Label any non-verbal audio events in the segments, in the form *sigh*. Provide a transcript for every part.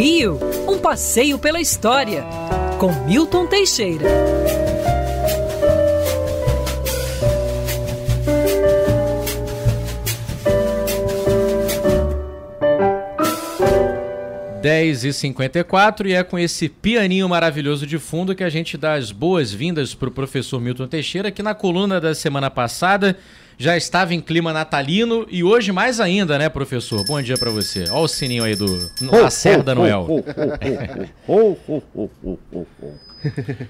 Rio, um passeio pela história, com Milton Teixeira. Dez e cinquenta e é com esse pianinho maravilhoso de fundo que a gente dá as boas-vindas para o professor Milton Teixeira, que na coluna da semana passada já estava em clima natalino e hoje mais ainda, né, professor? Bom dia para você. Olha o sininho aí do Lacerda Noel.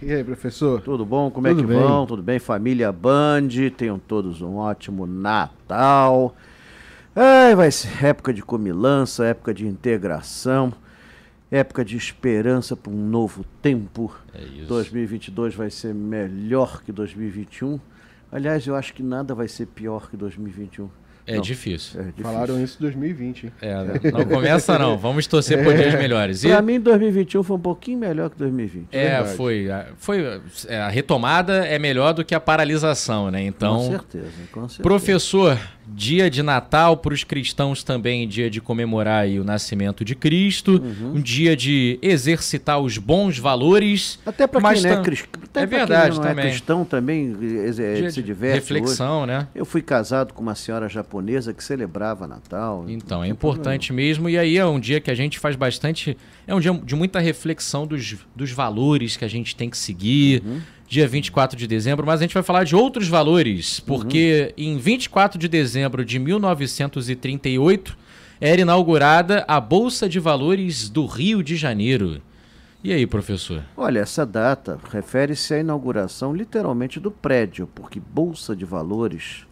e aí, professor? Tudo bom? Como Tudo é que bem? vão? Tudo bem? Família Band, tenham todos um ótimo Natal. Ai, vai ser época de comilança, época de integração, época de esperança para um novo tempo. É isso. 2022 vai ser melhor que 2021. Aliás, eu acho que nada vai ser pior que 2021. É difícil. é difícil. Falaram isso em 2020. É, não começa não. Vamos torcer por dias melhores. E... Para mim, 2021 foi um pouquinho melhor que 2020. É, verdade. foi. foi é, a retomada é melhor do que a paralisação, né? Então. Com certeza, com certeza. Professor, dia de Natal para os cristãos também, dia de comemorar o nascimento de Cristo, uhum. um dia de exercitar os bons valores. Até para quem não é cristão. É verdade quem não é também. é cristão também dia se diverte. Reflexão, hoje. né? Eu fui casado com uma senhora japonesa que celebrava Natal. Então, é importante problema. mesmo. E aí é um dia que a gente faz bastante. É um dia de muita reflexão dos, dos valores que a gente tem que seguir. Uhum dia 24 de dezembro, mas a gente vai falar de outros valores, porque uhum. em 24 de dezembro de 1938 era inaugurada a Bolsa de Valores do Rio de Janeiro. E aí, professor? Olha, essa data refere-se à inauguração literalmente do prédio, porque Bolsa de Valores,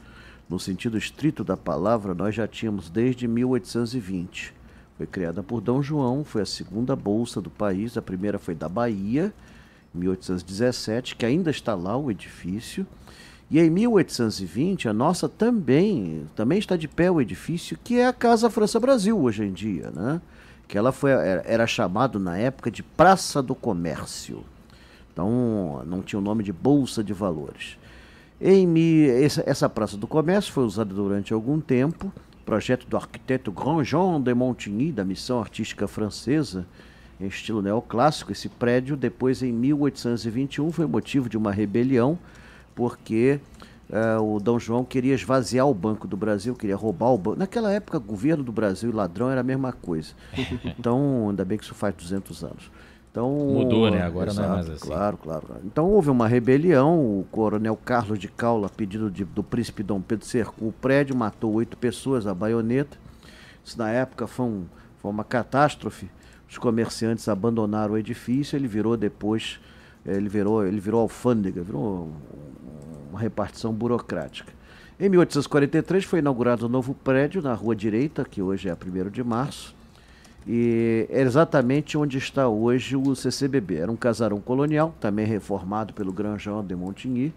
no sentido estrito da palavra, nós já tínhamos desde 1820. Foi criada por Dom João, foi a segunda bolsa do país, a primeira foi da Bahia 1817, que ainda está lá o edifício. E em 1820, a nossa também, também está de pé o edifício, que é a Casa França Brasil hoje em dia, né? Que ela foi, era, chamado na época de Praça do Comércio. Então, não tinha o nome de Bolsa de Valores. Em, essa, essa Praça do Comércio foi usada durante algum tempo, projeto do arquiteto Grandjean de Montigny, da Missão Artística Francesa, em estilo neoclássico. Esse prédio, depois em 1821, foi motivo de uma rebelião, porque uh, o Dom João queria esvaziar o Banco do Brasil, queria roubar o banco. Naquela época, governo do Brasil e ladrão era a mesma coisa. *laughs* Então, ainda bem que isso faz 200 anos. Então, Mudou, né? Agora exato, não é mais assim. Claro, claro. Então houve uma rebelião, o coronel Carlos de Caula, a pedido de, do príncipe Dom Pedro, cercou o prédio, matou oito pessoas a baioneta. Isso na época foi, um, foi uma catástrofe os comerciantes abandonaram o edifício, ele virou depois, eh, ele virou, ele virou alfândega, virou uma repartição burocrática. Em 1843 foi inaugurado um novo prédio na Rua Direita, que hoje é 1 de março, e é exatamente onde está hoje o CCBB. Era um casarão colonial, também reformado pelo Grand Jean de Montigny,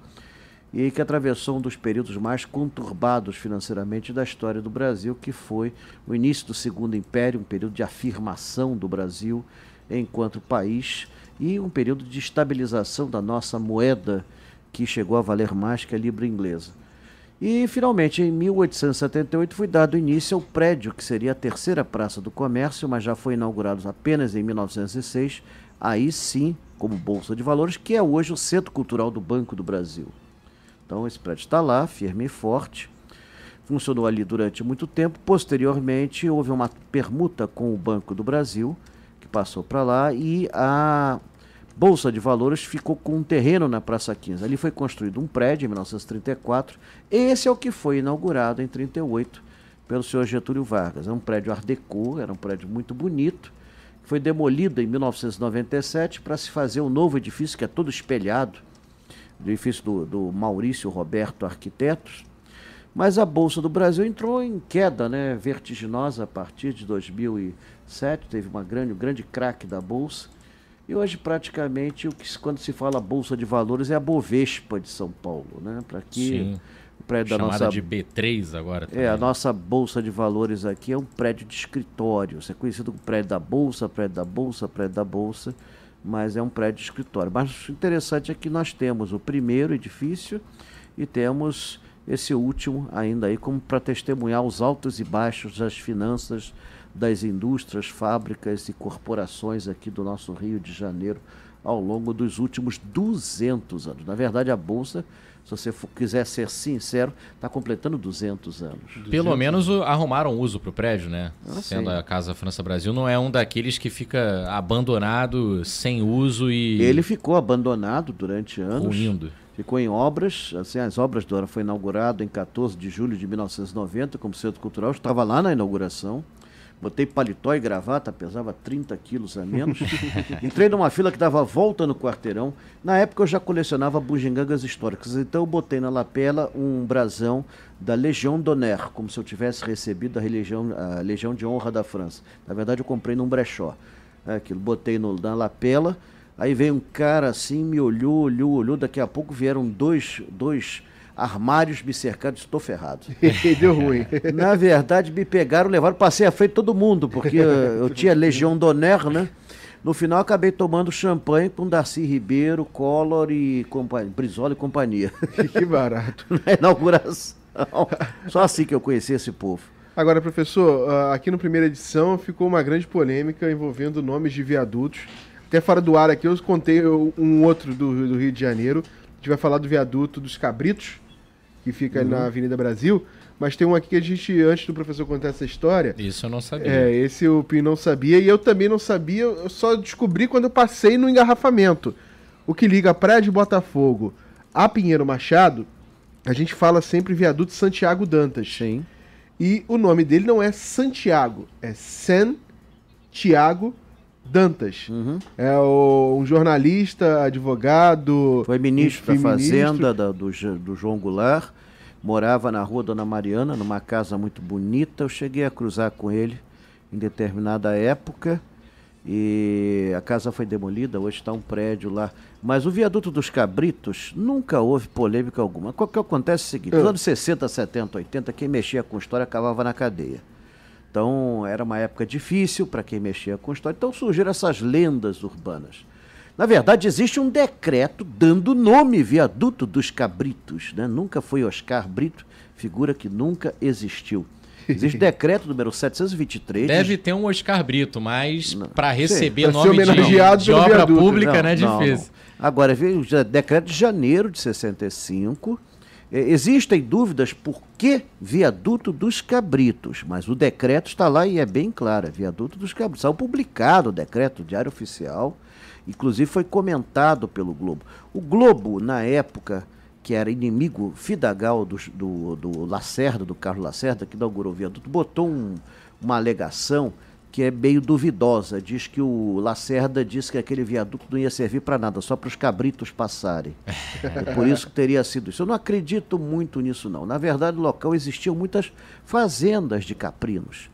e que atravessou um dos períodos mais conturbados financeiramente da história do Brasil, que foi o início do Segundo Império, um período de afirmação do Brasil enquanto país e um período de estabilização da nossa moeda, que chegou a valer mais que a libra inglesa. E, finalmente, em 1878, foi dado início ao prédio que seria a terceira Praça do Comércio, mas já foi inaugurado apenas em 1906, aí sim, como Bolsa de Valores, que é hoje o Centro Cultural do Banco do Brasil. Então esse prédio está lá, firme e forte. Funcionou ali durante muito tempo. Posteriormente, houve uma permuta com o Banco do Brasil, que passou para lá, e a Bolsa de Valores ficou com um terreno na Praça 15. Ali foi construído um prédio em 1934. Esse é o que foi inaugurado em 38 pelo senhor Getúlio Vargas. É um prédio Art Deco, era um prédio muito bonito. Foi demolido em 1997 para se fazer um novo edifício que é todo espelhado edifício do, do Maurício Roberto Arquitetos, mas a Bolsa do Brasil entrou em queda né, vertiginosa a partir de 2007, teve uma grande, um grande craque da Bolsa, e hoje praticamente o que quando se fala Bolsa de Valores é a Bovespa de São Paulo, né? Para que Sim. o prédio Chamada da nossa de B3 agora. Também. É, a nossa Bolsa de Valores aqui é um prédio de escritório, isso é conhecido como prédio da Bolsa, prédio da Bolsa, prédio da Bolsa mas é um prédio de escritório. Mas o interessante é que nós temos o primeiro edifício e temos esse último ainda aí como para testemunhar os altos e baixos das finanças das indústrias, fábricas e corporações aqui do nosso Rio de Janeiro ao longo dos últimos 200 anos. Na verdade, a Bolsa, se você for, quiser ser sincero, está completando 200 anos. Pelo menos o, arrumaram uso para o prédio, né? Ah, Sendo sim. a Casa França Brasil, não é um daqueles que fica abandonado, sem uso e Ele ficou abandonado durante anos. ruindo. Ficou em obras, assim, as obras do foi inaugurado em 14 de julho de 1990 como centro cultural. Estava lá na inauguração. Botei paletó e gravata, pesava 30 quilos a menos. *laughs* Entrei numa fila que dava volta no quarteirão. Na época eu já colecionava bugigangas históricas, então eu botei na lapela um brasão da Legião d'Honneur, como se eu tivesse recebido a, religião, a Legião de Honra da França. Na verdade eu comprei num brechó. É Aquilo, botei no, na lapela, aí veio um cara assim, me olhou, olhou, olhou. Daqui a pouco vieram dois, dois armários me cercados, estou ferrado. *laughs* Deu ruim. Na verdade, me pegaram, levaram, passei à frente todo mundo, porque eh, eu tinha Legião d'Honneur, né? No final, acabei tomando champanhe com Darcy Ribeiro, Collor e companhia, Brizola e companhia. *laughs* que barato. Na inauguração. Só assim que eu conheci esse povo. Agora, professor, ah, aqui no primeira edição ficou uma grande polêmica envolvendo nomes de viadutos. Até fora do ar aqui eu contei um outro do, do Rio de Janeiro. A gente vai falar do viaduto dos Cabritos, que fica ali na Avenida Brasil. Mas tem um aqui que a gente, antes do professor contar essa história, Isso eu não sabia. É, esse o Pim não sabia e eu também não sabia, eu só descobri quando eu passei no engarrafamento. O que liga a Praia de Botafogo a Pinheiro Machado, a gente fala sempre viaduto Santiago Dantas. Sim. E o nome dele não é Santiago, é San Tiago Dantas. Uhum. É o- um jornalista, advogado. Foi ministro da. Fazenda da- do, do João Goulart. Morava na rua Dona Mariana, numa casa muito bonita. Eu cheguei a cruzar com ele em determinada época. E a casa foi demolida, hoje está um prédio lá. Mas o viaduto dos Cabritos nunca houve polêmica alguma. O que acontece é o seguinte: nos anos 60, 70, 80, quem mexia com história acabava na cadeia. Então era uma época difícil para quem mexia com história. Então surgiram essas lendas urbanas. Na verdade, existe um decreto dando nome Viaduto dos Cabritos. Né? Nunca foi Oscar Brito, figura que nunca existiu. Existe *laughs* decreto número 723. de Deve ter um Oscar Brito, mas Não. para Sim, receber pra ser nome de, homenageado de obra viaduto. pública, Não, né? não, Difícil. não. Agora, veio o decreto de janeiro de 65. Eh, Existem dúvidas por que viaduto dos cabritos, mas o decreto está lá e é bem claro, é viaduto dos cabritos. Saiu publicado o decreto, diário oficial, inclusive foi comentado pelo Globo. O Globo, na época, que era inimigo fidagal do, do, do Lacerda, do Carlos Lacerda, que inaugurou o viaduto, botou um- uma alegação que é meio duvidosa. Diz que o Lacerda disse que aquele viaduto não ia servir para nada, só para os cabritos passarem. É por isso que teria sido isso. Eu não acredito muito nisso, não. Na verdade, no local existiam muitas fazendas de caprinos.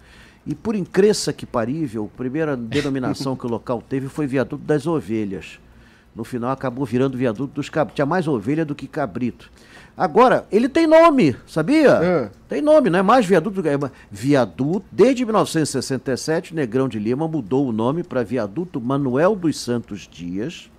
E por incresça que parível, a primeira denominação que o local teve foi viaduto das ovelhas. No final acabou virando viaduto dos cabritos. Tinha mais ovelha do que cabrito. Agora, ele tem nome, sabia? Ah. Tem nome, não é mais viaduto. é Viaduto, desde 1967, Negrão de Lima mudou o nome para Viaduto Manuel dos Santos Dias.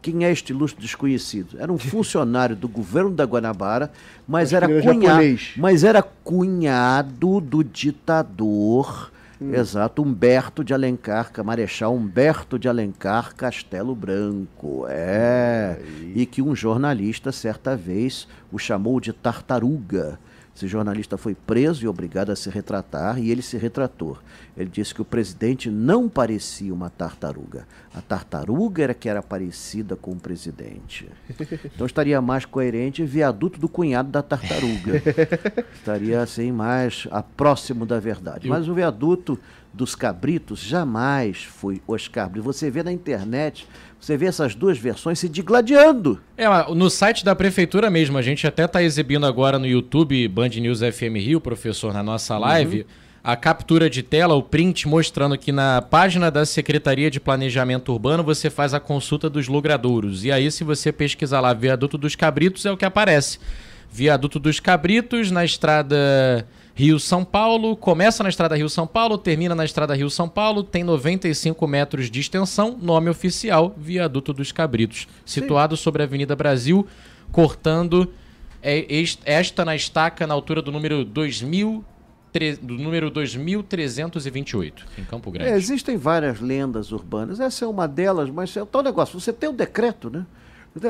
Quem é este ilustre desconhecido? Era um *laughs* funcionário do governo da Guanabara, mas Acho era, cunhado, japonês. mas era cunhado do ditador, exato, Humberto de Alencar, Marechal Humberto de Alencar Castelo Branco. É. E que um jornalista, certa vez, o chamou de tartaruga. Esse jornalista foi preso e obrigado a se retratar, e ele se retratou. Ele disse que o presidente não parecia uma tartaruga. A tartaruga era que era parecida com o presidente. *laughs* Então estaria mais coerente viaduto do cunhado da tartaruga. *laughs* estaria assim mais a próximo da verdade. Mas o viaduto dos cabritos jamais foi Oscar Brito. Você vê na internet, você vê essas duas versões se digladiando. É, no site da prefeitura mesmo, a gente até está exibindo agora no YouTube Band News FM Rio, professor, na nossa live, a captura de tela, o print mostrando que na página da Secretaria de Planejamento Urbano você faz a consulta dos logradouros. E aí, se você pesquisar lá Viaduto dos Cabritos, é o que aparece. Viaduto dos Cabritos, na estrada Rio-São Paulo, começa na estrada Rio-São Paulo, termina na estrada Rio-São Paulo, tem 95 metros de extensão, nome oficial, Viaduto dos Cabritos, situado sobre a Avenida Brasil, cortando é, est- esta na estaca na altura do número tre- do número 2328, em Campo Grande. É, existem várias lendas urbanas. Essa é uma delas, mas é o tal negócio. Você tem um decreto, né?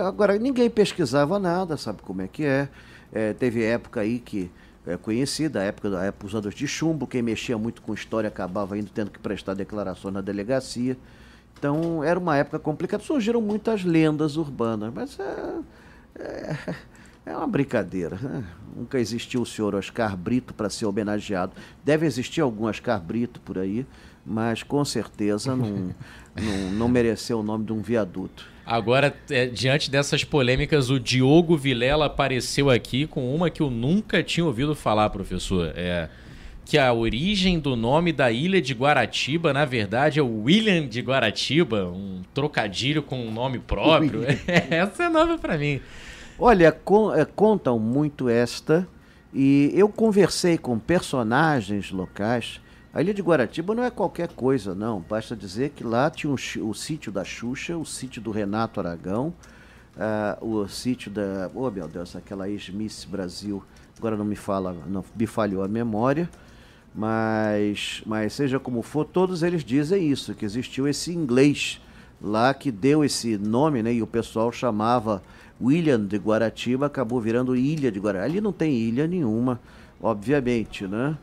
Agora, ninguém pesquisava nada, sabe como é que é. É, teve época aí que é conhecida, a época, a época dos anos de chumbo, quem mexia muito com história acabava indo tendo que prestar declarações na delegacia. Então, era uma época complicada. Surgiram muitas lendas urbanas, mas é, é, é uma brincadeira. né? Nunca existiu o senhor Oscar Brito para ser homenageado. Deve existir algum Oscar Brito por aí, mas com certeza não, não, não mereceu o nome de um viaduto. Agora, é, diante dessas polêmicas, o Diogo Vilela apareceu aqui com uma que eu nunca tinha ouvido falar, professor. É que a origem do nome da ilha de Guaratiba, na verdade, é o William de Guaratiba, um trocadilho com um nome próprio. *laughs* Essa é nova para mim. Olha, con- eh, contam muito esta, e eu conversei com personagens locais. A Ilha de Guaratiba não é qualquer coisa, não. Basta dizer que lá tinha o, chi- o sítio da Xuxa, o sítio do Renato Aragão, ah, o sítio da. Oh, meu Deus, aquela ex-Miss Brasil. Agora não me fala, não me falhou a memória. Mas, mas seja como for, todos eles dizem isso, que existiu esse inglês lá que deu esse nome, né? E o pessoal chamava William de Guaratiba, acabou virando Ilha de Guaratiba. Ali não tem ilha nenhuma, obviamente, né?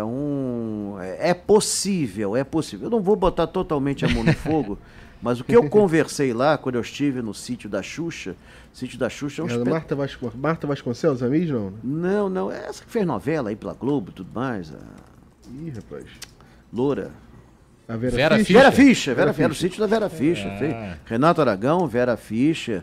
Então, é é possível, é possível. Eu não vou botar totalmente a mão no *laughs* fogo, mas o que eu conversei lá, quando eu estive no sítio da Xuxa, sítio da Xuxa é um É, espetáculo. Marta, Vasco... Marta Vasconcelos, a Miss, não? né? Não, não, é essa que fez novela aí pela Globo e tudo mais, a Ih, rapaz. Loura. A Vera, Vera Fischer? Vera Fischer, Vera, Vera Fischer, era o sítio da Vera Fischer. Fez. Renato Aragão, Vera Fischer,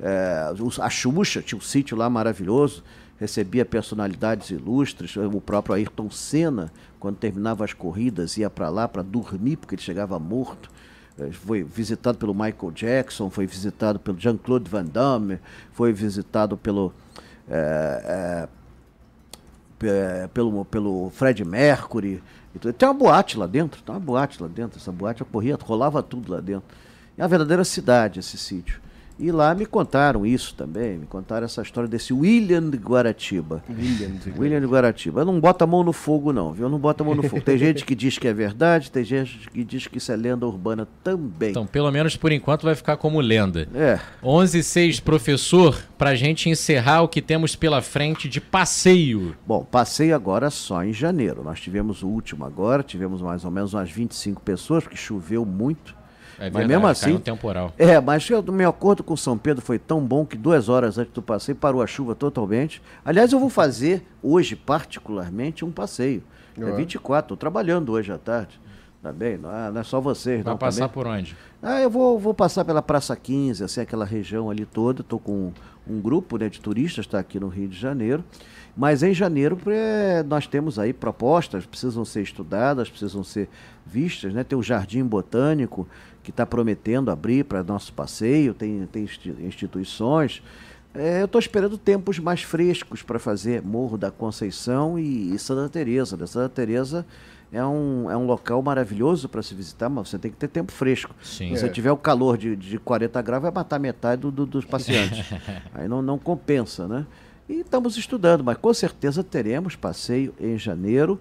é, os- a Xuxa tinha um sítio lá maravilhoso, recebia personalidades ilustres, o próprio Ayrton Senna, quando terminava as corridas, ia para lá para dormir, porque ele chegava morto. É, Foi visitado pelo Michael Jackson, foi visitado pelo Jean-Claude Van Damme, foi visitado pelo. é, é, pe- pelo, pelo Fred Mercury. Tem uma boate lá dentro, tem uma boate lá dentro. Essa boate ocorria, rolava tudo lá dentro. É uma verdadeira cidade esse sítio. E lá me contaram isso também, me contaram essa história desse William de Guaratiba. William. *laughs* William de Guaratiba. Eu não bota a mão no fogo, não, viu? Eu não bota a mão no fogo. Tem gente que diz que é verdade, tem gente que diz que isso é lenda urbana também. Então, pelo menos por enquanto vai ficar como lenda. É. 11 e 6, professor, pra gente encerrar o que temos pela frente de passeio. Bom, passei agora só em janeiro. Nós tivemos o último agora, tivemos mais ou menos umas 25 pessoas, porque choveu muito. É Mas mesmo assim- um temporal. É, mas eu- o meu acordo com São Pedro foi tão bom que duas horas antes do passeio parou a chuva totalmente. Aliás, eu vou fazer hoje, particularmente, um passeio. É Ah. 24, estou trabalhando hoje à tarde. Tá bem? Não é, não é só vocês, Vai não. passar também. por onde? Ah, eu vou, vou passar pela Praça 15, assim, aquela região ali toda. Estou com um grupo né, de turistas, está aqui no Rio de Janeiro. Mas em janeiro é, nós temos aí propostas, precisam ser estudadas, precisam ser vistas. Né? Tem o Jardim Botânico, que está prometendo abrir para nosso passeio, tem, tem insti- instituições. É, eu estou esperando tempos mais frescos para fazer Morro da Conceição e, e Santa Teresa. Né? Santa Teresa é um, é um local maravilhoso para se visitar, mas você tem que ter tempo fresco. Sim. Se você É. tiver o calor de, de 40 graus, vai matar metade do- do- dos pacientes. *laughs* Aí não, não compensa, né? E estamos estudando, mas com certeza teremos passeio em janeiro.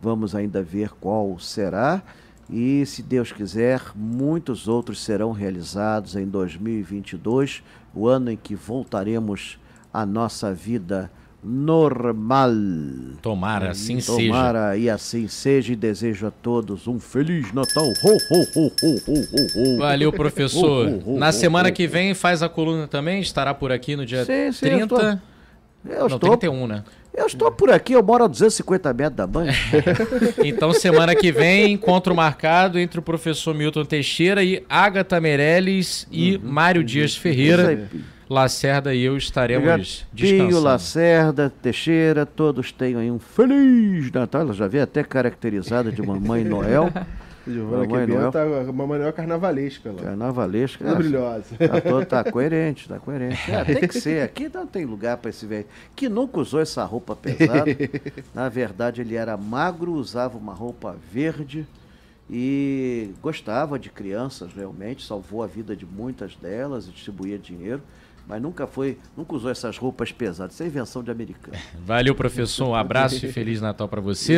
Vamos ainda ver qual será. E, se Deus quiser, muitos outros serão realizados em 2022, o ano em que voltaremos à nossa vida normal. Tomara, assim seja. Tomara e assim seja e desejo a todos um Feliz Natal. Ho, ho, ho. Valeu, professor. Na semana que vem faz a coluna também, estará por aqui no dia Sim, sim, eu 30. estou- Eu Não, estou, 31, né? Eu estou por aqui, eu moro a 250 metros da banca. *laughs* Então, semana que vem, encontro marcado entre o professor Milton Teixeira e Agatha Meirelles e Mário Dias Ferreira. Lacerda e eu estaremos Pinho, descansando. Lacerda, Teixeira, todos tenham aí um Feliz Natal. Ela já veio até caracterizada de Mamãe Noel, *laughs* Giovana Noel. tá uma maneira carnavalesca lá. carnavalesca. Ah, brilhosa. Tá, todo- tá coerente, tá coerente. É, tem que ser. *laughs* Aqui não tem lugar para esse velho. Que nunca usou essa roupa pesada. *laughs* Na verdade, ele era magro, usava uma roupa verde e gostava de crianças realmente, salvou a vida de muitas delas e distribuía dinheiro. Mas nunca foi, nunca usou essas roupas pesadas. Isso é invenção de americano. Valeu, professor. Um abraço e Feliz Natal para você.